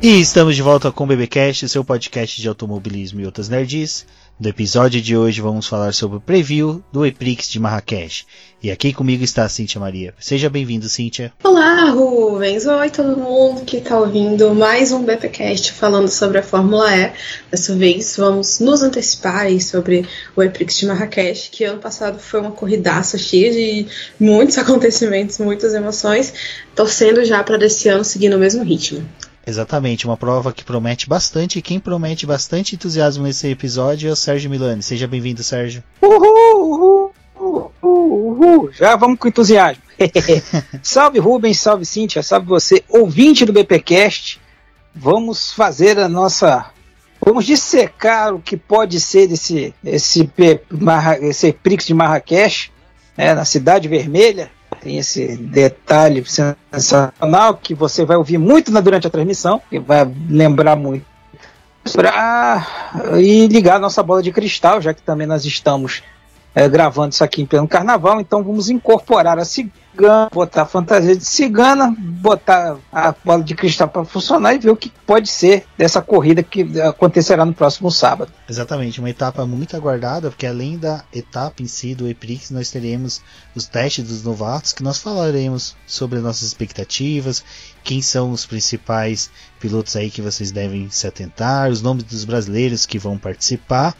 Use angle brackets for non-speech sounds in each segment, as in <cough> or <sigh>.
E estamos de volta com o BBcast, seu podcast de automobilismo e outras nerds. No episódio de hoje vamos falar sobre o preview do Eprix de Marrakech. E aqui comigo está a Cíntia Maria. Seja bem-vindo, Cíntia. Olá, Rubens. Oi, todo mundo que está ouvindo mais um BPcast falando sobre a Fórmula E. Dessa vez vamos nos antecipar aí sobre o Eprix de Marrakech, que ano passado foi uma corridaça cheia de muitos <laughs> acontecimentos, muitas emoções, torcendo já para desse ano seguir no mesmo ritmo. Exatamente, uma prova que promete bastante. E quem promete bastante entusiasmo nesse episódio é o Sérgio Milani. Seja bem-vindo, Sérgio. Uhul, uhul, uhul, uhul. Já vamos com entusiasmo. <laughs> salve Rubens, salve Cíntia, salve você, ouvinte do BPcast. Vamos fazer a nossa. Vamos dissecar o que pode ser esse, esse, esse Prix de Marrakech, né, na Cidade Vermelha tem esse detalhe sensacional que você vai ouvir muito na, durante a transmissão, que vai lembrar muito. Pra, e ligar a nossa bola de cristal, já que também nós estamos é, gravando isso aqui em pleno carnaval, então vamos incorporar a cigana, botar a fantasia de cigana, botar a bola de cristal para funcionar e ver o que pode ser dessa corrida que acontecerá no próximo sábado. Exatamente, uma etapa muito aguardada, porque além da etapa em si do EPRIX, nós teremos os testes dos novatos, que nós falaremos sobre nossas expectativas, quem são os principais pilotos aí que vocês devem se atentar, os nomes dos brasileiros que vão participar.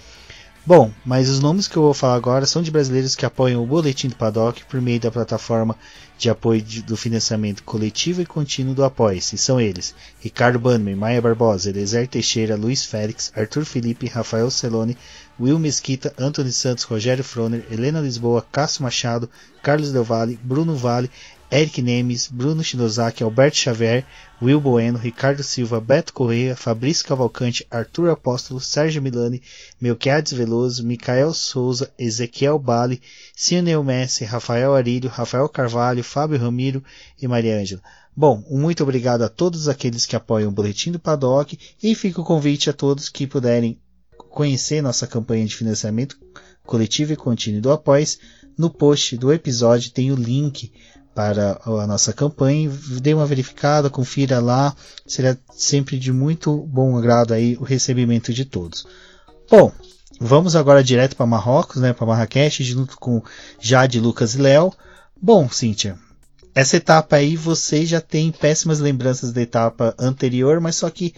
Bom, mas os nomes que eu vou falar agora são de brasileiros que apoiam o Boletim do Paddock por meio da plataforma de apoio de, do financiamento coletivo e contínuo do Apoia-se. São eles: Ricardo Bannerman, Maia Barbosa, Elezer Teixeira, Luiz Félix, Arthur Felipe, Rafael Celone, Will Mesquita, Antônio Santos, Rogério Froner, Helena Lisboa, Cássio Machado, Carlos Del Valle, Bruno Vale, Eric Nemes, Bruno Shinozaki, Alberto Xavier, Will Bueno, Ricardo Silva, Beto Correia, Fabrício Cavalcante, Arthur Apóstolo, Sérgio Milani, Melquiades Veloso, Micael Souza, Ezequiel Bali, Sionel Messi, Rafael Arilho, Rafael Carvalho, Fábio Ramiro e Maria Ângela. Bom, muito obrigado a todos aqueles que apoiam o Boletim do Paddock e fica o convite a todos que puderem conhecer nossa campanha de financiamento coletivo e contínuo do Apoies. No post do episódio tem o link para a nossa campanha. Dê uma verificada, confira lá. Será sempre de muito bom agrado aí o recebimento de todos. Bom, vamos agora direto para Marrocos, né, para Marrakech, junto com Jade, Lucas e Léo. Bom, Cíntia, essa etapa aí você já tem péssimas lembranças da etapa anterior, mas só que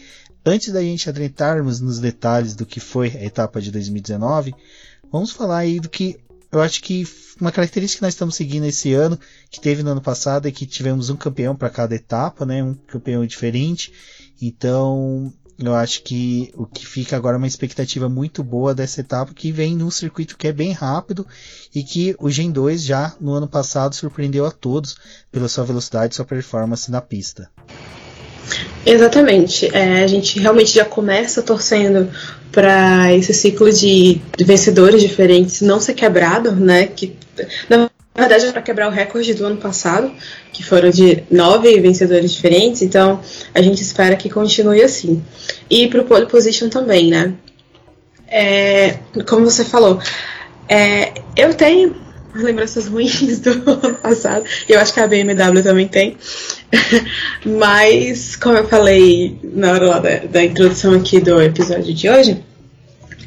antes da gente adentrarmos nos detalhes do que foi a etapa de 2019, vamos falar aí do que eu acho que uma característica que nós estamos seguindo esse ano, que teve no ano passado, é que tivemos um campeão para cada etapa, né? Um campeão diferente. Então, eu acho que o que fica agora é uma expectativa muito boa dessa etapa, que vem num circuito que é bem rápido e que o Gen 2 já no ano passado surpreendeu a todos pela sua velocidade e sua performance na pista. Exatamente. É, a gente realmente já começa torcendo para esse ciclo de vencedores diferentes não ser quebrado, né? Que na verdade é para quebrar o recorde do ano passado, que foram de nove vencedores diferentes. Então a gente espera que continue assim. E para o pole position também, né? É, como você falou, é, eu tenho lembranças ruins do <laughs> ano passado. Eu acho que a BMW também tem. <laughs> Mas, como eu falei na hora lá da, da introdução aqui do episódio de hoje,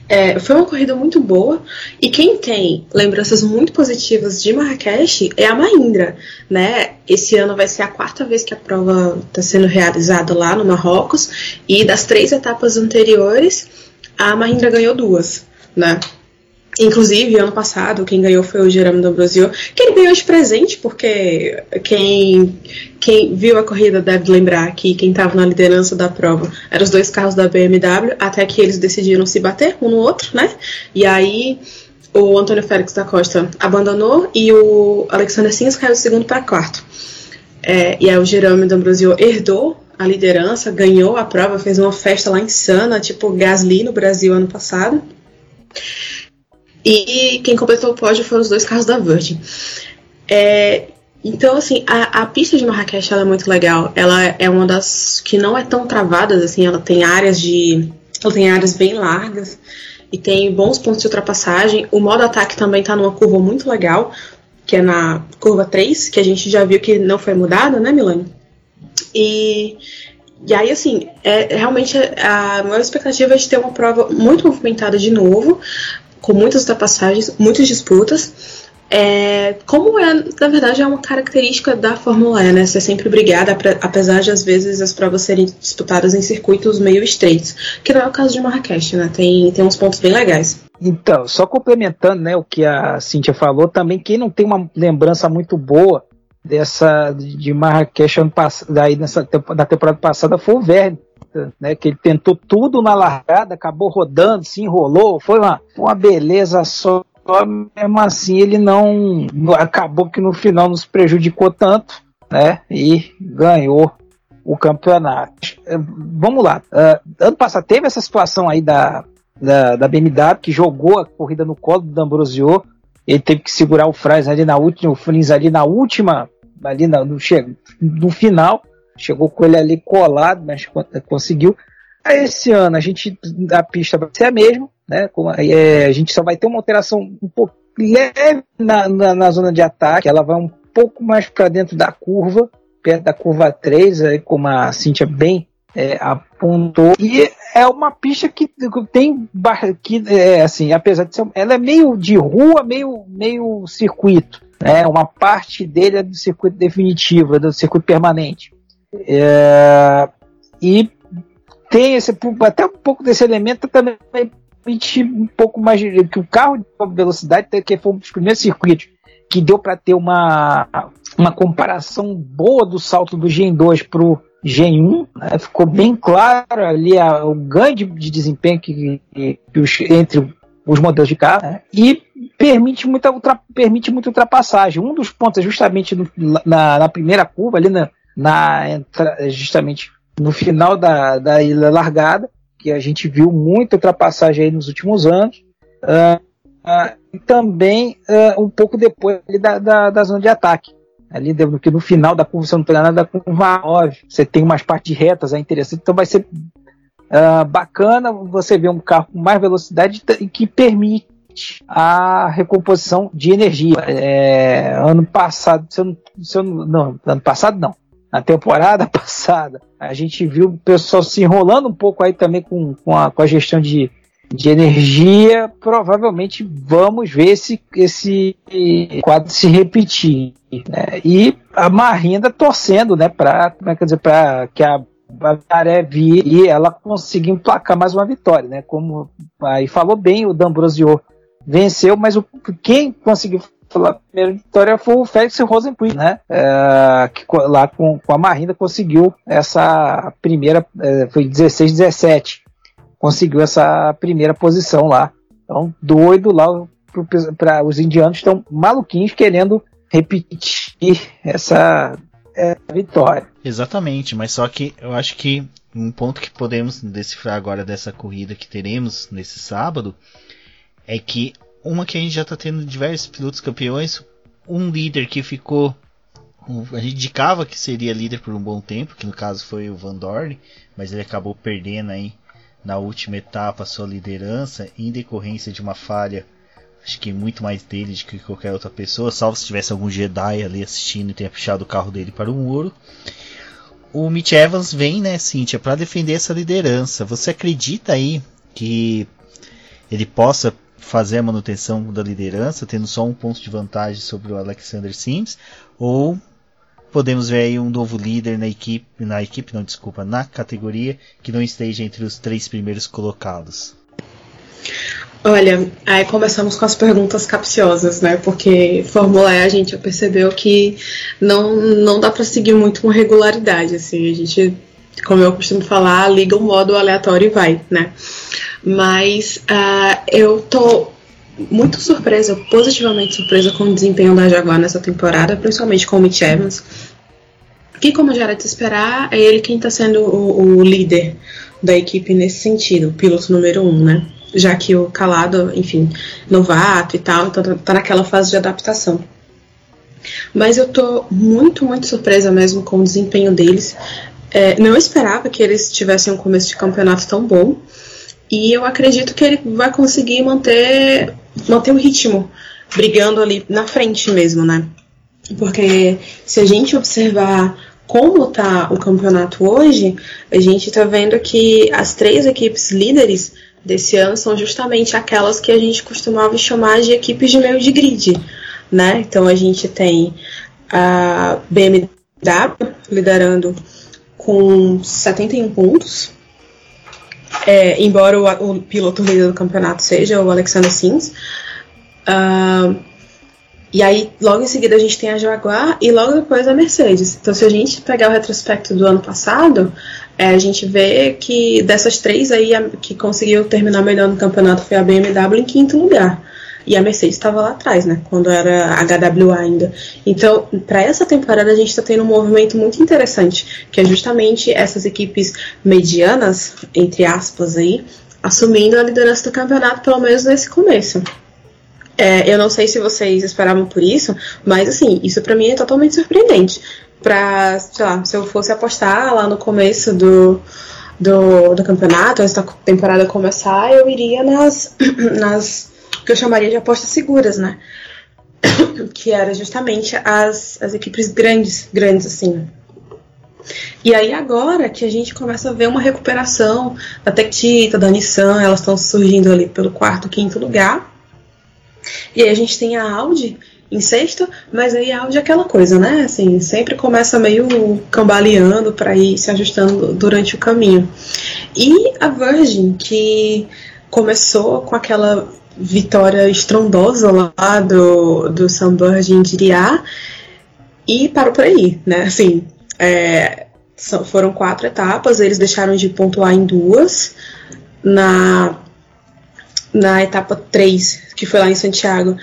é, foi uma corrida muito boa e quem tem lembranças muito positivas de Marrakech é a Mahindra, né? Esse ano vai ser a quarta vez que a prova está sendo realizada lá no Marrocos e das três etapas anteriores a Mahindra ganhou duas, né? Inclusive, ano passado, quem ganhou foi o Jerome D'Ambrosio, que ele ganhou de presente, porque quem, quem viu a corrida deve lembrar que quem estava na liderança da prova eram os dois carros da BMW, até que eles decidiram se bater um no outro, né? E aí o Antônio Félix da Costa abandonou e o Alexander Sims caiu do segundo para quarto. É, e aí o Jerome D'Ambrosio herdou a liderança, ganhou a prova, fez uma festa lá insana, tipo Gasly no Brasil ano passado. E quem completou o pódio foram os dois carros da Virgin. É, então, assim, a, a pista de Marrakech é muito legal. Ela é uma das que não é tão travadas, assim, ela tem áreas de. Ela tem áreas bem largas e tem bons pontos de ultrapassagem. O modo ataque também está numa curva muito legal, que é na curva 3, que a gente já viu que não foi mudada, né, Milani? E E aí, assim, é realmente a maior expectativa é de ter uma prova muito movimentada de novo, com muitas ultrapassagens, muitas disputas. É, como é, na verdade, é uma característica da Fórmula E, né? Ser sempre brigada, apesar de às vezes as provas serem disputadas em circuitos meio estreitos, que não é o caso de Marrakech, né? Tem, tem uns pontos bem legais. Então, só complementando né, o que a Cíntia falou, também quem não tem uma lembrança muito boa dessa de Marrakech ano daí da temporada passada foi o Verne, né, que ele tentou tudo na largada, acabou rodando, se enrolou, foi uma, uma beleza só, mesmo assim ele não acabou que no final nos prejudicou tanto, né, e ganhou o campeonato. Vamos lá, uh, ano passado teve essa situação aí da, da, da BMW que jogou a corrida no colo do D'Ambrosio, ele teve que segurar o Franz ali na última, o Franz ali na última ali no, no, no final, chegou com ele ali colado, mas conseguiu. Esse ano a gente a pista vai ser a mesma, né? É, a gente só vai ter uma alteração um pouco leve na, na, na zona de ataque, ela vai um pouco mais para dentro da curva, perto da curva 3, aí, como a Cintia bem é, apontou. E é uma pista que tem que é, assim, apesar de ser, ela é meio de rua, meio meio circuito né, uma parte dele é do circuito definitivo, é do circuito permanente. É, e tem esse até um pouco desse elemento também um pouco mais que o carro de velocidade que foi um dos primeiros circuitos que deu para ter uma uma comparação boa do salto do Gen 2 para o Gen 1 né, ficou bem claro ali a, o ganho de, de desempenho que, que, que os, entre os modelos de carro né, e permite muita, ultra, permite muita ultrapassagem. Um dos pontos é justamente no, na, na, primeira curva, ali na, na justamente no final da, da largada, que a gente viu muita ultrapassagem aí nos últimos anos. Uh, uh, e também uh, um pouco depois da, da, da, zona de ataque. Ali no, no final da curva, você não tem nada da curva 9, você tem umas partes retas, é interessante, então vai ser bacana você ver um carro com mais velocidade e que permite a recomposição de energia. É, ano passado, se eu, se eu, não, ano passado não, na temporada <laughs> passada, a gente viu o pessoal se enrolando um pouco aí também com, com, a, com a gestão de, de energia. Provavelmente vamos ver esse, esse quadro se repetir. Né? E a Marinda torcendo né, para é dizer, que a Maré vir e ela conseguir emplacar mais uma vitória, né? Como aí falou bem o D'Ambrosio venceu, mas o, quem conseguiu a primeira vitória foi o Félix Rosenquist, né? É, que lá com, com a Marinda conseguiu essa primeira, é, foi 16, 17, conseguiu essa primeira posição lá. Então, doido lá para os indianos estão maluquinhos querendo repetir essa é, vitória. Exatamente, mas só que eu acho que um ponto que podemos decifrar agora dessa corrida que teremos nesse sábado é que uma que a gente já está tendo diversos pilotos campeões, um líder que ficou a gente indicava que seria líder por um bom tempo, que no caso foi o Van Dorn, mas ele acabou perdendo aí na última etapa sua liderança em decorrência de uma falha, acho que muito mais dele do que qualquer outra pessoa, salvo se tivesse algum Jedi ali assistindo e tenha puxado o carro dele para o muro. O Mitch Evans vem, né, Cíntia, para defender essa liderança. Você acredita aí que ele possa fazer a manutenção da liderança, tendo só um ponto de vantagem sobre o Alexander Sims, ou podemos ver aí um novo líder na equipe, na equipe, não desculpa, na categoria que não esteja entre os três primeiros colocados. Olha, aí começamos com as perguntas capciosas, né? Porque Fórmula E a gente já percebeu que não, não dá para seguir muito com regularidade, assim, a gente, como eu costumo falar, liga o modo aleatório e vai, né? Mas uh, eu tô muito surpresa, positivamente surpresa com o desempenho da Jaguar nessa temporada, principalmente com o Mitch Evans. Que, como já era de esperar, é ele quem está sendo o, o, líder da equipe nesse sentido, o piloto número um, né? Já que o Calado, enfim, novato e tal, então tá, tá naquela fase de adaptação. Mas eu tô muito, muito surpresa mesmo com o desempenho deles. É, não esperava que eles tivessem um começo de campeonato tão bom. E eu acredito que ele vai conseguir manter, manter o ritmo, brigando ali na frente mesmo, né? Porque se a gente observar como está o campeonato hoje, a gente está vendo que as três equipes líderes desse ano são justamente aquelas que a gente costumava chamar de equipes de meio de grid, né? Então a gente tem a BMW liderando com 71 pontos, é, embora o, o, piloto líder do campeonato seja o Alexander Sims. Uh, e aí, logo em seguida, a gente tem a Jaguar e logo depois a Mercedes. Então, se a gente pegar o retrospecto do ano passado, é, a gente vê que dessas três aí, a, que conseguiu terminar melhor no campeonato foi a BMW em quinto lugar. E a Mercedes estava lá atrás, né? Quando era HWA ainda. Então, para essa temporada, a gente está tendo um movimento muito interessante, que é justamente essas equipes medianas, entre aspas, aí, assumindo a liderança do campeonato, pelo menos nesse começo. É, eu não sei se vocês esperavam por isso, mas assim, isso para mim é totalmente surpreendente. Pra, sei lá, se eu fosse apostar lá no começo do, do, do campeonato, antes da temporada começar, eu iria nas, <clears throat> nas que eu chamaria de apostas seguras, né? <coughs> que era justamente as, as equipes grandes, grandes assim. E aí agora que a gente começa a ver uma recuperação da Tectita, da Nissan, elas estão surgindo ali pelo quarto, quinto lugar. E aí a gente tem a Audi em sexto, mas aí a Audi é aquela coisa, né? Assim, sempre começa meio cambaleando para ir se ajustando durante o caminho. E a Virgin, que começou com aquela vitória estrondosa lá do, do Sunbird em Diriá e parou por aí, né? Assim, é, foram quatro etapas, eles deixaram de pontuar em duas. Na, na etapa 3, que foi lá em Santiago,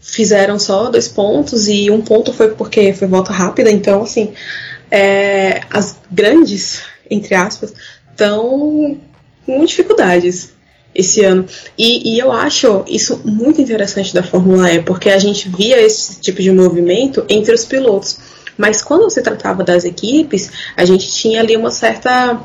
fizeram só dois pontos e um ponto foi porque foi volta rápida, então assim, é, as grandes, entre aspas, estão com dificuldades esse ano. E, e, eu acho isso muito interessante da Fórmula E, porque a gente via esse tipo de movimento entre os pilotos. Mas quando se tratava das equipes, a gente tinha ali uma certa.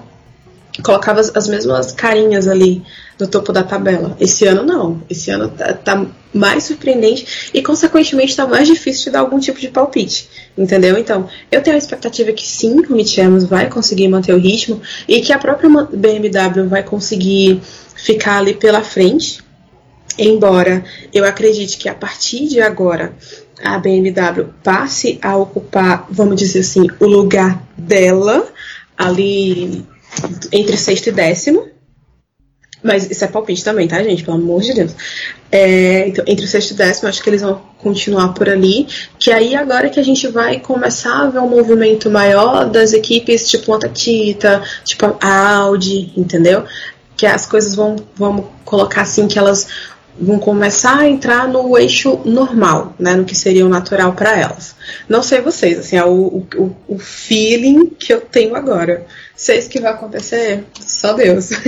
colocava as, as mesmas carinhas ali no topo da tabela. Esse ano não. Esse ano tá, tá mais surpreendente e, consequentemente, está mais difícil de dar algum tipo de palpite. Entendeu? Então, eu tenho a expectativa que sim, o Mitch vai conseguir manter o ritmo e que a própria BMW vai conseguir ficar ali pela frente. Embora eu acredite que a partir de agora a BMW passe a ocupar, vamos dizer assim, o lugar dela ali entre sexto e décimo. Mas isso é palpite também, tá, gente? Pelo amor de Deus. É, então, entre o sexto e décimo, acho que eles vão continuar por ali. Que aí agora que a gente vai começar a ver um movimento maior das equipes tipo a Tatita, tipo a Audi, entendeu? Que as coisas vão, vamos colocar assim, que elas vão começar a entrar no eixo normal, né, no que seria o natural para elas. Não sei vocês, assim, é o, o, o feeling que eu tenho agora. Sei que vai acontecer, só Deus. <laughs>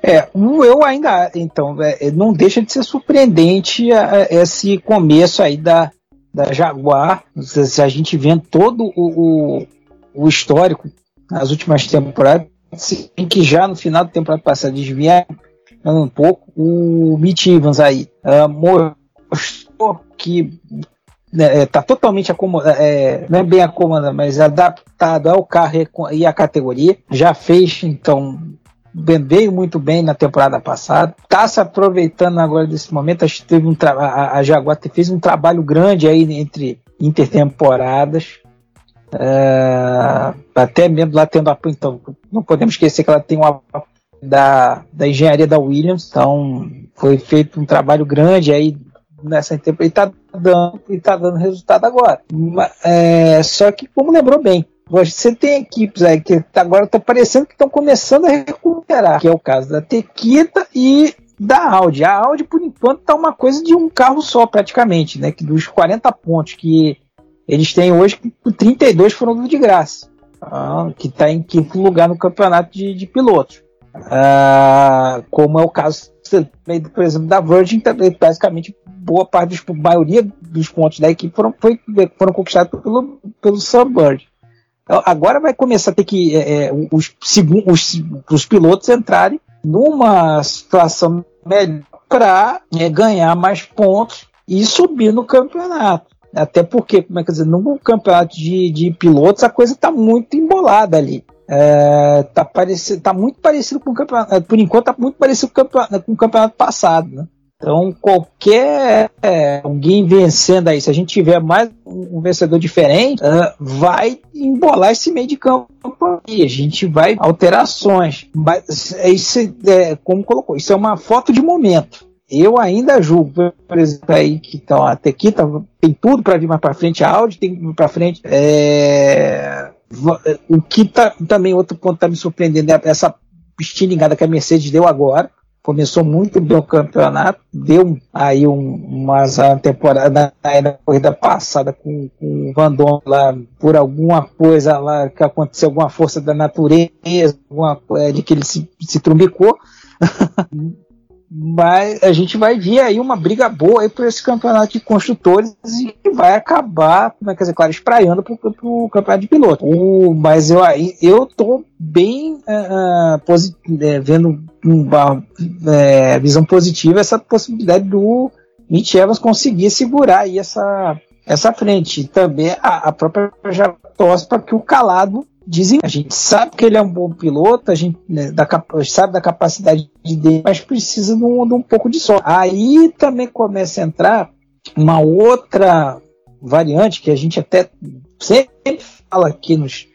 É, eu ainda, então, é, não deixa de ser surpreendente esse começo aí da, da Jaguar, se a gente vendo todo o, o, o histórico nas últimas temporadas, em que já no final da temporada passada desviaram um pouco, o Mitch Evans aí uh, mostrou que né, é, tá totalmente acomodado, é, não é bem acomodado, mas adaptado ao carro e à categoria. Já fez, então, veio muito bem na temporada passada. Está se aproveitando agora desse momento. Acho que teve um a, a Jaguar fez um trabalho grande aí entre intertemporadas. É, até mesmo lá tendo apoio, então, não podemos esquecer que ela tem um apoio da, da engenharia da Williams, então foi feito um trabalho grande aí nessa temporada e está dando, e tá dando resultado agora. É, só que, como lembrou bem, você tem equipes aí que agora está parecendo que estão começando a recuperar, que é o caso da Tequita e da Audi. A Audi, por enquanto, está uma coisa de um carro só, praticamente, né? Que dos 40 pontos que eles têm hoje 32 foram de graça, ah, que está em quinto lugar no campeonato de, de pilotos. Ah, como é o caso, por exemplo, da Virgin, basicamente boa parte, dos, maioria dos pontos da equipe foram, foi, foram conquistados pelo, pelo Sunbird. Então, agora vai começar a ter que é, é os, os, os pilotos entrarem numa situação melhor para é, ganhar mais pontos e subir no campeonato. Até porque, como é que dizer, no campeonato de, de pilotos a coisa está muito embolada ali. É, tá, parecido, tá muito parecido com o campeonato. É, por enquanto, tá muito parecido com o campeonato, com o campeonato passado. Né? Então, qualquer é, alguém vencendo aí, se a gente tiver mais um vencedor diferente, uh, vai embolar esse meio de campo aí. A gente vai alterações. Mas isso, é, como colocou, isso é uma foto de momento. Eu ainda julgo, por exemplo, aí que então, até aqui tá, tem tudo para vir mais para frente, a Audi tem para frente. É, o que tá, também outro ponto está me surpreendendo é essa estilingada que a Mercedes deu agora. Começou muito bem o campeonato, deu aí um, umas temporada na corrida passada com, com o Van Dom lá por alguma coisa lá que aconteceu, alguma força da natureza, alguma, é, de que ele se, se trumbicou. <laughs> mas a gente vai ver aí uma briga boa aí por esse campeonato de construtores e vai acabar, como é que dizer, claro, espraiando para o campeonato de piloto. O, mas eu aí eu tô bem uh, é, vendo uma é, visão positiva essa possibilidade do Mitch Evans conseguir segurar aí essa essa frente. Também a, a própria já torce para que o Calado dizem, a gente sabe que ele é um bom piloto, a gente né, da, sabe da capacidade dele, mas precisa de um, de um pouco de sorte. Aí também começa a entrar uma outra variante que a gente até sempre fala aqui nos,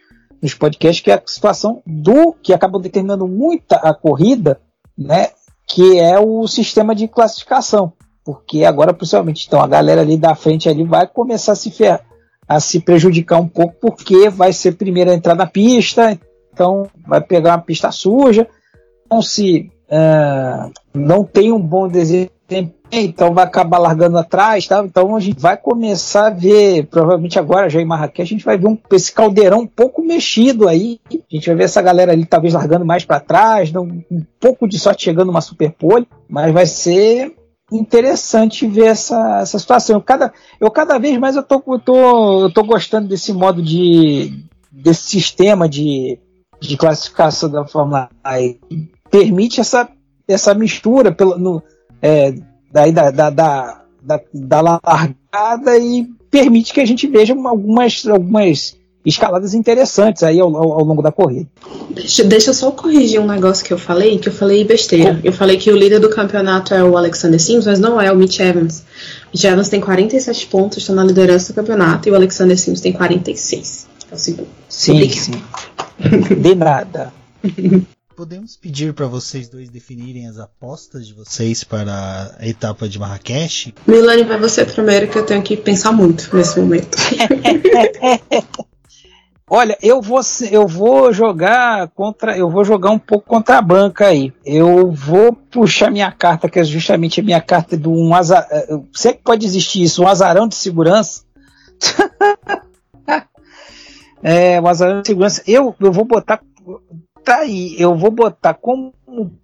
nos podcasts, que é a situação do que acabou determinando muito a corrida, né? Que é o sistema de classificação. Porque agora, principalmente, então, a galera ali da frente ali vai começar a se ferrar, a se prejudicar um pouco porque vai ser primeiro a entrar na pista, então vai pegar uma pista suja, não se uh, não tem um bom desempenho, então vai acabar largando atrás, tá? Então a gente vai começar a ver, provavelmente agora já em Marrakech, a gente vai ver um, esse caldeirão um pouco mexido aí. A gente vai ver essa galera ali talvez largando mais para trás, um, pouco de sorte chegando uma superpole, mas vai ser interessante ver essa, essa situação. Eu cada, eu cada vez mais eu tô, eu tô, eu tô gostando desse modo de desse sistema de, de classificação da Fórmula E. Permite essa, essa mistura pelo, no, é, daí da, da, da, da, da largada e permite que a gente veja algumas, algumas escaladas interessantes aí ao, ao, ao longo da corrida. Deixa, deixa eu só corrigir um negócio que eu falei, que eu falei besteira. Eu falei que o líder do campeonato é o Alexander Sims, mas não é o Mitch Evans. Mitch Evans tem 47 pontos, está na liderança do campeonato, e o Alexander Sims tem 46. É o segundo. Sim, Obrigado. sim. De nada. <laughs> Podemos pedir para vocês dois definirem as apostas de vocês para a etapa de Marrakech? Milani, vai você primeiro, que eu tenho que pensar muito nesse momento. <laughs> Olha, eu vou, eu vou jogar contra, eu vou jogar um pouco contra a banca aí. Eu vou puxar minha carta, que é justamente a minha carta do um azar. Sei é, que pode existir isso, um azarão de segurança. <laughs> é, um azarão de segurança. Eu, eu vou botar. Tá aí, eu vou botar como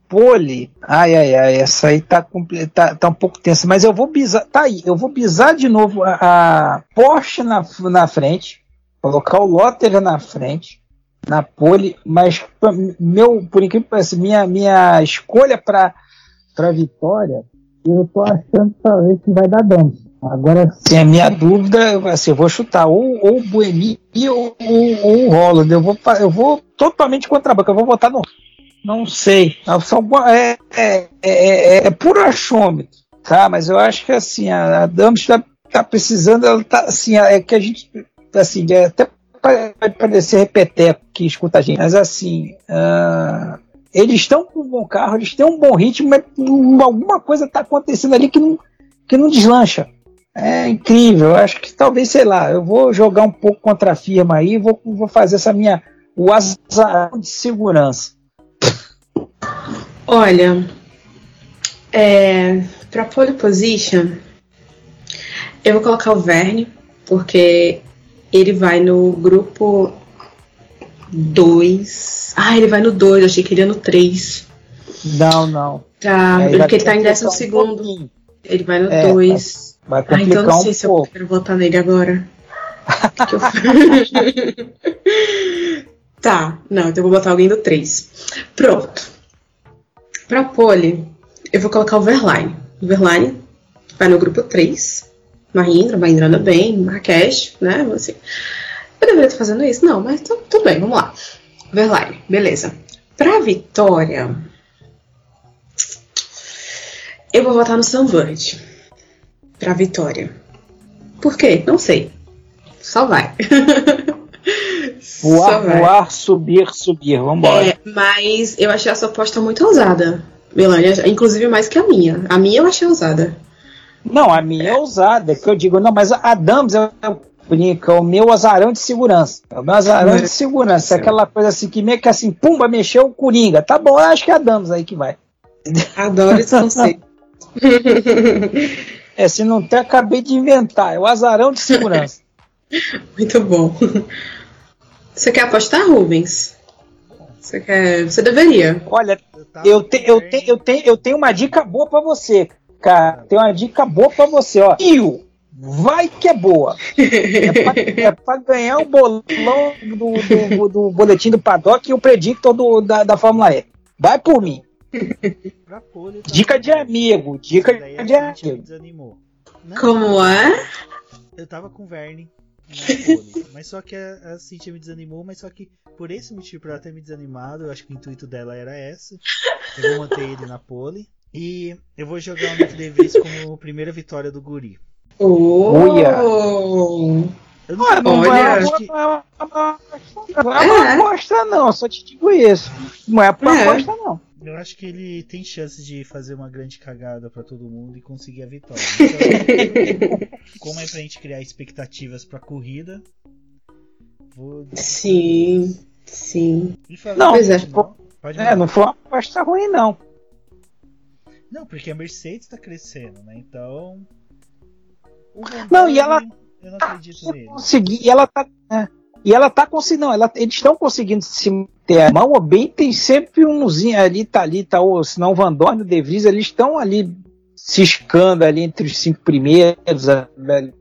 pole. Ai, ai, ai, essa aí tá, tá, tá um pouco tensa, mas eu vou bisar. Tá aí, eu vou bisar de novo a, a Porsche na, na frente colocar o Lotter na frente, na pole, mas meu, por incrível que pareça, minha, minha escolha para para vitória, eu tô achando talvez que vai dar dano. Agora, sim, a minha dúvida, assim, eu vou chutar ou, ou o Buemi ou, ou, o Holland. Eu vou, eu vou totalmente contra a banca, eu vou votar no. Não sei. É, é, é, é, puro achômetro, tá? Mas eu acho que assim, a, a Dams tá, tá precisando, ela tá assim, é que a gente assim, é até pode parecer repeteco que escuta a gente, mas assim, uh, eles estão com um bom carro, eles têm um bom ritmo, mas alguma coisa está acontecendo ali que não, que não deslancha. É incrível, eu acho que talvez, sei lá, eu vou jogar um pouco contra a firma aí, vou, vou fazer essa minha, o azar de segurança. Olha, é, para pole position, eu vou colocar o Verne, porque ele vai no grupo 2. Ah, ele vai no 2, achei que ele ia no 3. Não, não. Tá, é, porque ele tá em décimo segundo. Um ele vai no 2. É, vai ah, então não sei um se pouco. eu quero votar nele agora. <laughs> tá, não, então eu vou botar alguém do 3. Pronto. Pra pole, eu vou colocar o Verline. O Verline vai no grupo 3. Mahindra, Mahindra anda bem, Marrakech, né? Assim, eu deveria estar fazendo isso? Não, mas tudo, tudo bem, vamos lá. Verlaine, beleza. Pra Vitória, eu vou votar no Sunbird. Pra Vitória. Por quê? Não sei. Só vai. Voar, Só vai. voar, subir, subir. Vambora. É, mas eu achei a sua aposta muito ousada, Melania. Inclusive mais que a minha. A minha eu achei ousada. Não, a minha é ousada, que eu digo, não, mas a Dams é o meu azarão de segurança. É o meu azarão de segurança. Aquela coisa assim que meio que assim, pumba, mexeu o Coringa. Tá bom, acho que é a Dams aí que vai. Adoro esse <laughs> conceito. é, se não tem, acabei de inventar. É o azarão de segurança. Muito bom. Você quer apostar, Rubens? Você quer. Você deveria. Olha, eu, te, eu, te, eu, te, eu tenho uma dica boa para você, cara. Tem uma dica boa para você, ó. Io, vai que é boa. É para é ganhar o bolão do, do, do, boletim do Paddock e o predictor do, da, da Fórmula E. Vai por mim. dica de amigo, dica de amigo. Como é? Eu tava com o Verne mas só que a, a Cintia me desanimou, mas só que por esse motivo, por ela ter me desanimado, eu acho que o intuito dela era esse. Eu vou manter ele na pole. E eu vou jogar o Nick DeVries como primeira vitória do Guri. Oh! Eu não, ah, não Olha, que... não é uma é. aposta, não, só te digo isso. Não é uma é. aposta, não. Eu acho que ele tem chance de fazer uma grande cagada para todo mundo e conseguir a vitória. Então, <laughs> como é pra gente criar expectativas pra corrida, vou. Sim, sim. Não, pois é. Não, pode é, não foi uma aposta ruim, não. Não, porque a Mercedes tá crescendo, né? Então. Não, e ela. Eu não acredito nele. Consegui, e ela tá. É, e ela tá conseguindo. Não, ela, eles estão conseguindo se ter a mão, bem tem sempre umzinho ali, tá ali, tá, ou senão o Van Dorn e o De Vries, eles estão ali ciscando ali entre os cinco primeiros,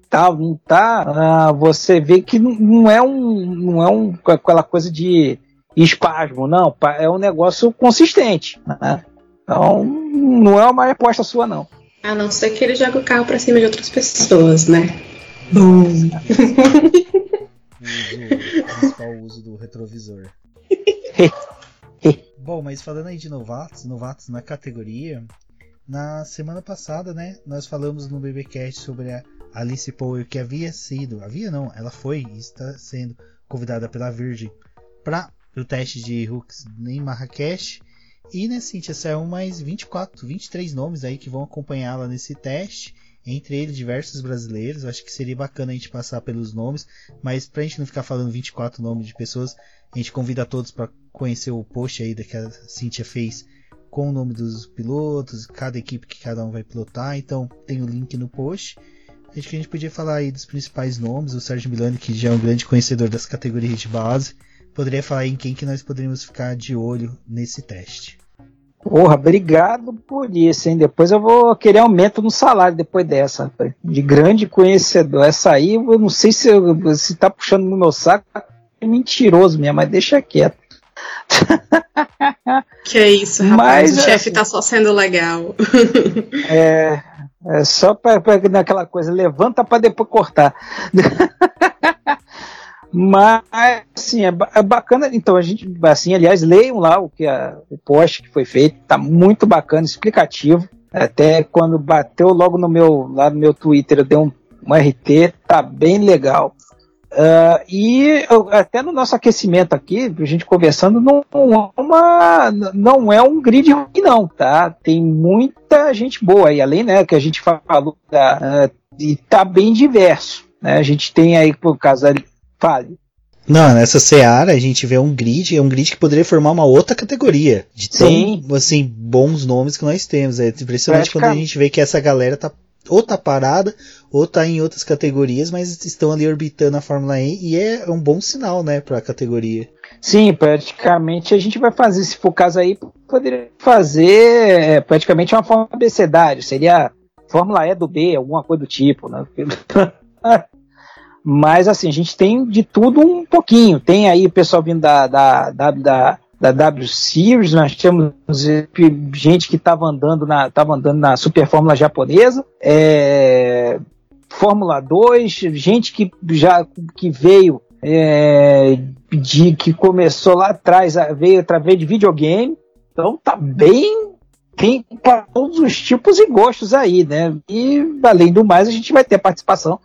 tal, não tá, ah, você vê que não, não, é um, não é um, aquela coisa de espasmo, não, é um negócio consistente, né? Então não é uma resposta sua, não. A não ser que ele jogue o carro para cima de outras pessoas, né? Bum. o principal uso do retrovisor. <laughs> Bom, mas falando aí de novatos, novatos na categoria, na semana passada, né, nós falamos no BBcast sobre a Alice Power que havia sido, havia não, ela foi e está sendo convidada pela Virgin para o teste de hooks em Marrakech. E né, Cintia, saiu mais 24, 23 nomes aí que vão acompanhá-la nesse teste. Entre eles, diversos brasileiros. Acho que seria bacana a gente passar pelos nomes, mas para a gente não ficar falando 24 nomes de pessoas, a gente convida todos para conhecer o post aí que a Cintia fez com o nome dos pilotos, cada equipe que cada um vai pilotar. Então tem o link no post. Acho que a gente podia falar aí dos principais nomes. O Sérgio Milani, que já é um grande conhecedor das categorias de base, poderia falar em quem que nós poderíamos ficar de olho nesse teste. Porra, obrigado por isso, hein? Depois eu vou querer aumento no salário depois dessa. De grande conhecedor. Essa aí, eu não sei se, se tá puxando no meu saco é mentiroso mesmo, mas deixa quieto. <laughs> Que é isso, rapaz. Mas, o chefe assim, tá só sendo legal. <laughs> É, é só para naquela coisa, levanta para depois cortar. <laughs> Mas, assim, é, é, bacana. Então, a gente, assim, aliás, leiam lá o que a, o post que foi feito, tá muito bacana, explicativo. Até quando bateu logo no meu, lá no meu Twitter, eu dei um, um RT, tá bem legal. Uh, e até no nosso aquecimento aqui, a gente conversando, não, é uma, não é um grid ruim, não, tá? Tem muita gente boa aí, além, né, que a gente falou, uh, e tá bem diverso. Né? A gente tem aí, por causa, fale. Não, nessa Seara a gente vê um grid, é um grid que poderia formar uma outra categoria. De tão, assim, bons nomes que nós temos. É impressionante quando a gente vê que essa galera tá ou tá parada, ou tá em outras categorias, mas estão ali orbitando a Fórmula E e é um bom sinal, né, para a categoria. Sim, praticamente a gente vai fazer, se for o caso aí, poderia fazer é, praticamente uma forma abecedário, seria Fórmula E do B, alguma coisa do tipo, né? <laughs> Mas assim, a gente tem de tudo um pouquinho. Tem aí o pessoal vindo da, da, da, da da W Series, nós temos gente que estava andando na, andando na Super Fórmula japonesa. É, Fórmula 2, gente que já que veio é, de que começou lá atrás, veio através de videogame. Então tá bem tem para todos os tipos e gostos aí, né? E além do mais, a gente vai ter participação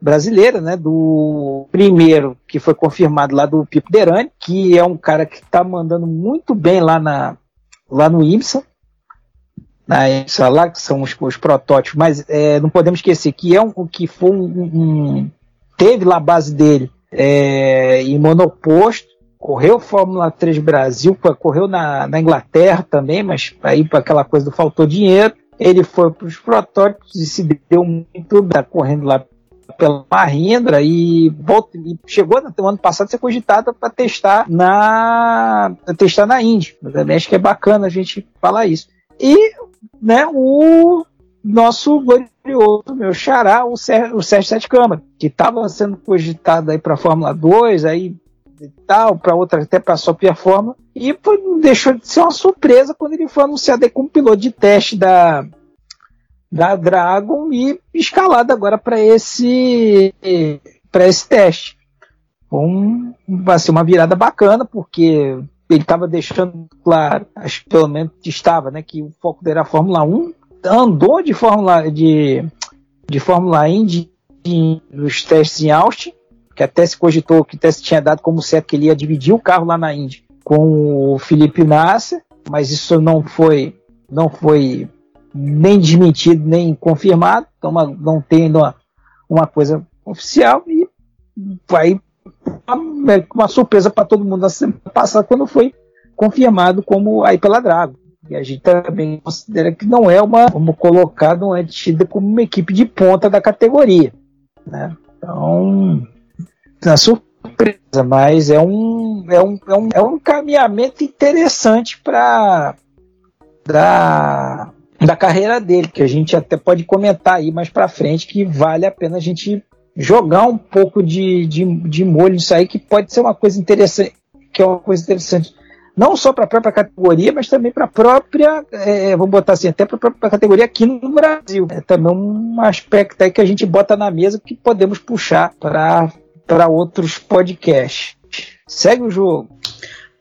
brasileira, né? Do primeiro que foi confirmado lá do Pipo Derani, que é um cara que está mandando muito bem lá na lá no IMSA, na IMSA lá que são os, os protótipos, mas é, não podemos esquecer que é um que foi um, um teve lá a base dele é, em monoposto correu Fórmula 3 Brasil, correu na, na Inglaterra também, mas aí para aquela coisa do faltou dinheiro. Ele foi para os protótipos e se deu muito, tá correndo lá pela Mahindra e, volta, e chegou no ano passado a ser cogitado para testar na testar na Indy. Também acho que é bacana a gente falar isso. E né, o nosso glorioso, meu xará, o Sérgio, o Sérgio Sete Câmara, que estava sendo cogitado aí para a Fórmula 2, aí tal, para outra até para sua performance. E foi, deixou de ser uma surpresa quando ele foi anunciado como piloto de teste da, da Dragon e escalado agora para esse para esse teste. Um, vai ser uma virada bacana, porque ele estava deixando claro, acho que pelo menos estava, né, que o foco dele era a Fórmula 1, andou de Fórmula de, de Fórmula Indy nos testes em Austin, que até se cogitou, que até se tinha dado como certo que ele ia dividir o carro lá na Indy com o Felipe Nasser, mas isso não foi, não foi nem desmentido nem confirmado, então uma, não tendo uma, uma coisa oficial e vai uma, uma surpresa para todo mundo na semana passada quando foi confirmado como aí pela Drago. E a gente também considera que não é uma, como colocar, não é tida como uma equipe de ponta da categoria. Né? Então, na surpresa, mas é um, é um, é um, é um caminhamento interessante para da, da carreira dele, que a gente até pode comentar aí mais para frente, que vale a pena a gente jogar um pouco de, de, de molho nisso aí, que pode ser uma coisa interessante, que é uma coisa interessante não só para a própria categoria, mas também para a própria, é, vamos botar assim, até para a própria categoria aqui no Brasil. É também um aspecto aí que a gente bota na mesa que podemos puxar para outros podcasts. Segue o jogo.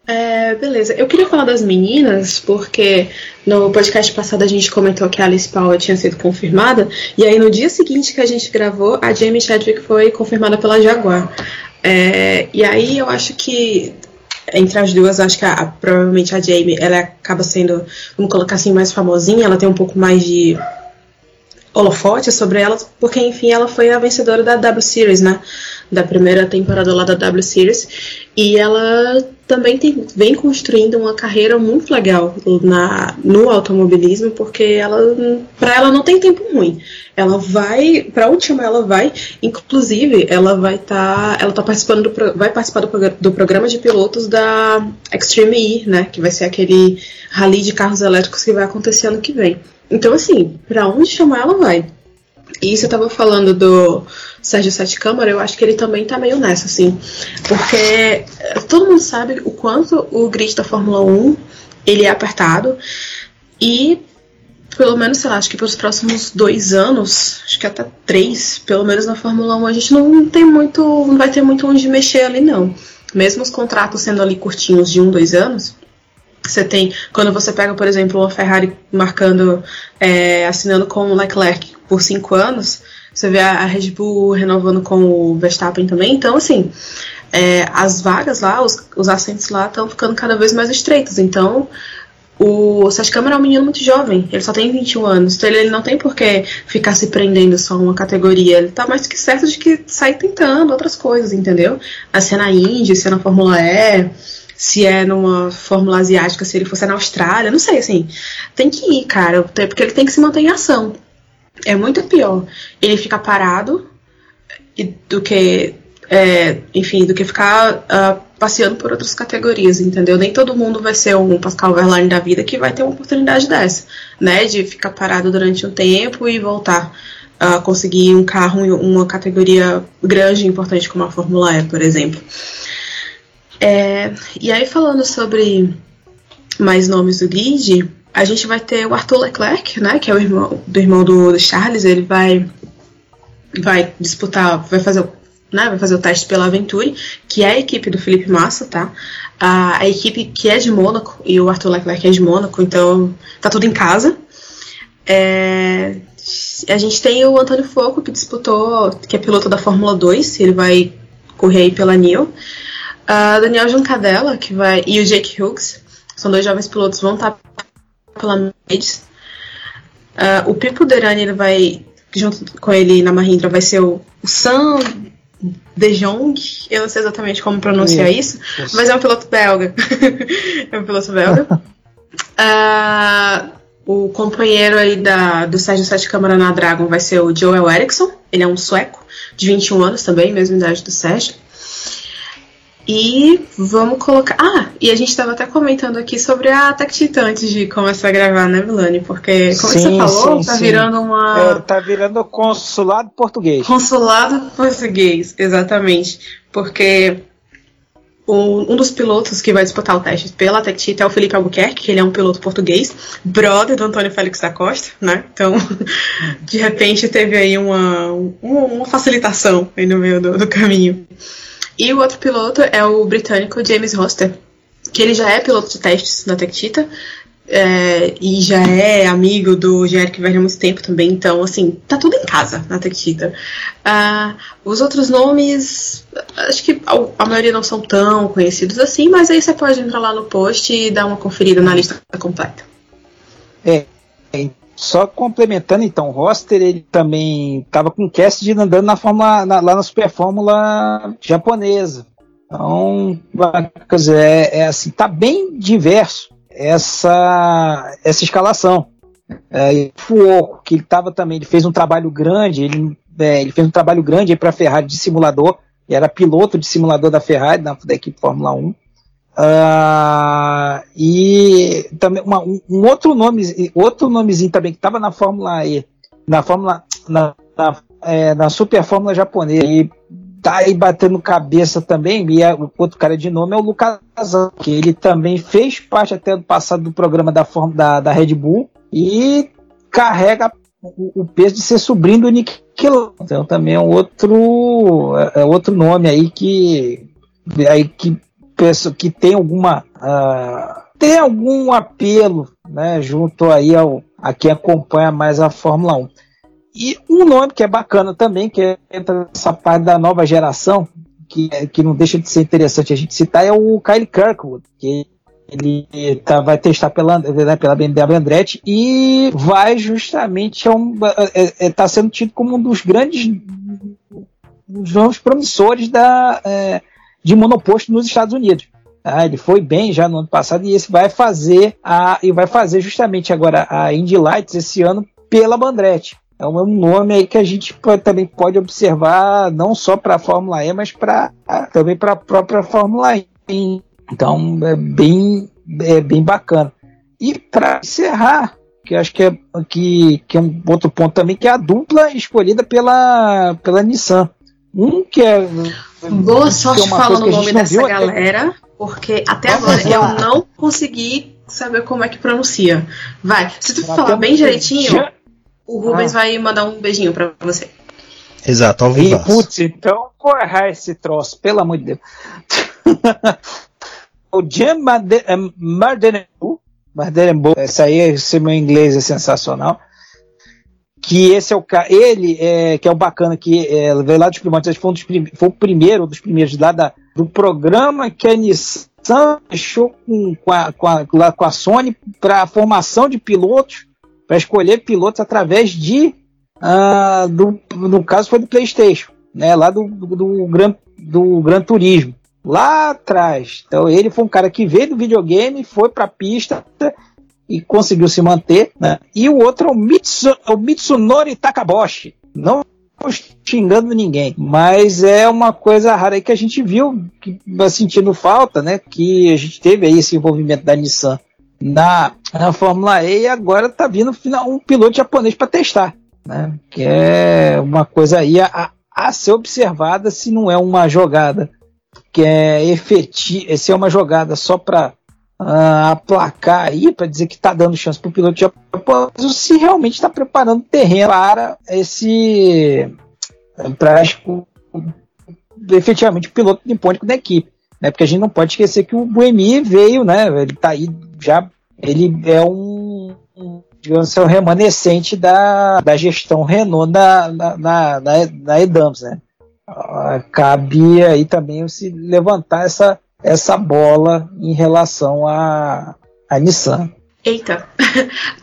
É, beleza. Eu queria falar das meninas, porque no podcast passado a gente comentou que a Alice Paula tinha sido confirmada, e aí no dia seguinte que a gente gravou, a Jamie Chadwick foi confirmada pela Jaguar. É, e aí eu acho que entre as duas, acho que a, provavelmente a Jamie ela acaba sendo, vamos colocar assim, mais famosinha, ela tem um pouco mais de holofote sobre ela, porque enfim ela foi a vencedora da W Series, né? Da primeira temporada lá da W Series. E ela também tem, vem construindo uma carreira muito legal na, no automobilismo, porque ela para ela não tem tempo ruim. Ela vai, para última ela vai, inclusive ela vai estar, tá, ela tá participando do, vai participar do, do programa de pilotos da Extreme E, né? Que vai ser aquele rally de carros elétricos que vai acontecer ano que vem. Então, assim, para onde chamar ela vai. E você tava falando do Sérgio Sete Câmara, eu acho que ele também tá meio nessa, assim. Porque eh, todo mundo sabe o quanto o grid da Fórmula 1 ele é apertado. E pelo menos, sei lá, acho que para os próximos dois anos, acho que até três, pelo menos na Fórmula 1, a gente não tem muito. não vai ter muito onde mexer ali, não. Mesmo os contratos sendo ali curtinhos de um, dois anos, você tem, quando você pega, por exemplo, uma Ferrari marcando, é, assinando com o Leclerc por cinco anos, você vê a, Red Bull renovando com o Verstappen também. Então, assim, é, as vagas lá, os, os assentos lá estão ficando cada vez mais estreitos. Então, o Sérgio Câmara é um menino muito jovem, ele só tem 21 anos, então ele, ele, não tem por que ficar se prendendo só uma categoria. Ele tá mais que certo de que sair tentando outras coisas, entendeu? A ser na Indy, ser na Fórmula E se é numa Fórmula Asiática, se ele fosse na Austrália, não sei, assim. Tem que ir, cara, porque ele tem que se manter em ação. É muito pior ele ficar parado do que, é, enfim, do que ficar uh, passeando por outras categorias, entendeu? Nem todo mundo vai ser um Pascal Verlaine da vida que vai ter uma oportunidade dessa, né? De ficar parado durante um tempo e voltar a conseguir um carro em uma categoria grande e importante como a Fórmula E, por exemplo. É, e aí, falando sobre mais nomes do grid, a gente vai ter o Arthur Leclerc, né, que é o irmão do irmão do, do Charles, ele vai vai disputar, vai fazer, né, vai fazer o teste pela Aventure, que é a equipe do Felipe Massa, tá? A, a equipe que é de Mônaco e o Arthur Leclerc é de Mônaco, então tá tudo em casa. É, a gente tem o Antônio Foco, que disputou, que é piloto da Fórmula 2, ele vai correr aí pela NIO. Uh, Daniel Juncadella, que vai, e o Jake Hughes, são dois jovens pilotos, vão estar pela Mercedes. Uh, o Pipo Derani, ele vai, junto com ele na Mahindra, vai ser o, o Sam De Jong, eu não sei exatamente como pronunciar isso, isso mas é um piloto belga. <laughs> é um piloto belga. uh, <laughs> o companheiro aí da, do Sérgio Sete Câmara na Dragon vai ser o Joel Eriksson, ele é um sueco, de 21 anos também, mesma idade do Sérgio. E vamos colocar. Ah, e a gente estava até comentando aqui sobre a Tech Titan antes de começar a gravar, né, Milani? Porque, como sim, você falou, sim, tá sim. virando uma. É, tá virando consulado português. Consulado português, exatamente. Porque um, um dos pilotos que vai disputar o teste pela Tech Titan é o Felipe Albuquerque, que ele é um piloto português, brother do Antônio Félix da Costa, né? Então, <laughs> de repente, teve aí uma, uma facilitação aí no meio do, do caminho. E o outro piloto é o britânico James Hoster, que ele já é piloto de testes na Tectita é, e já é amigo do Jerick Verne há muito tempo também, então, assim, tá tudo em casa na Tectita. Uh, os outros nomes, acho que a, maioria não são tão conhecidos assim, mas aí você pode entrar lá no post e dar uma conferida na lista completa. É, só complementando então, o roster ele também estava com Cassidy andando na Fórmula, na, lá na Super Fórmula japonesa. Então, quer dizer, é, é, assim, tá bem diverso essa essa escalação. É, Fuoco, que ele tava também, ele fez um trabalho grande, ele, é, ele fez um trabalho grande para a Ferrari de simulador, e era piloto de simulador da Ferrari, da, da equipe Fórmula 1. Uh, e também uma, um, outro nome, outro nomezinho também que estava na Fórmula E, na Fórmula, na, na, é, na Super Fórmula japonesa e tá aí batendo cabeça também. E é, o outro cara de nome é o Lucas, que ele também fez parte até do passado do programa da, da, da Red Bull e carrega o, o, peso de ser sobrinho do Nick. Então também é um outro, é, é outro nome aí que aí que penso que tem alguma uh, tem algum apelo né, junto aí ao, a quem acompanha mais a Fórmula 1. E um nome que é bacana também, que entra nessa parte da nova geração, que, que não deixa de ser interessante a gente citar, é o Kyle Kirkwood, que ele tá, vai testar pela, né, pela BMW Andretti e vai justamente é um, é, é, tá sendo tido como um dos grandes dos novos promissores da, é, de monoposto nos Estados Unidos. Ah, ele foi bem já no ano passado e esse vai fazer a e vai fazer justamente agora a Indy Lights esse ano pela Bandretti. É um nome aí que a gente também pode observar não só para a Fórmula E, mas para também para a própria Fórmula E. Então é bem é bem bacana. E para encerrar, que acho que é, que, que é um outro ponto também, que é a dupla escolhida pela, pela Nissan. Um que é Boa é sorte é falando o nome dessa galera, porque até agora eu não consegui saber como é que pronuncia. Vai, se tu falar bem direitinho, o Rubens ah. vai mandar um beijinho pra você. Exato, ao vivo. Putz, então vou errar esse troço, pelo amor de Deus. <laughs> o Jim Mardenbu, Mardenbu, esse aí, esse meu inglês é sensacional que esse é o ele é, que é o bacana que é, veio lá dos primórdios, foi, um dos prim, foi o primeiro dos primeiros lá da, do programa que a Nissan fechou com, com, a, com, a, lá, com a Sony para a formação de pilotos, para escolher pilotos através de uh, do, no caso foi do PlayStation, né, lá do, do, do, Gran, do Gran Turismo lá atrás. Então ele foi um cara que veio do videogame, foi para a pista e conseguiu se manter. Né? E o outro é o, Mitsu, o Mitsunori Takaboshi. Não xingando ninguém, mas é uma coisa rara aí que a gente viu, que sentindo falta, né? Que a gente teve aí esse envolvimento da Nissan na, na Fórmula E e agora tá vindo um piloto japonês para testar, né? Que é uma coisa aí a, a ser observada se não é uma jogada que é efetiva, se é uma jogada só para uh, aplacar aí para dizer que está dando chance para o piloto japonês, se realmente está preparando o terreno para esse para efetivamente piloto nipônico da equipe, né? Porque a gente não pode esquecer que o Buemi veio, né? Ele tá aí já, ele é um, um digamos assim, um remanescente da, da gestão Renault na, na, na, na Edams, né? Uh, cabe aí também se levantar essa, essa bola em relação à Nissan. Eita, <laughs>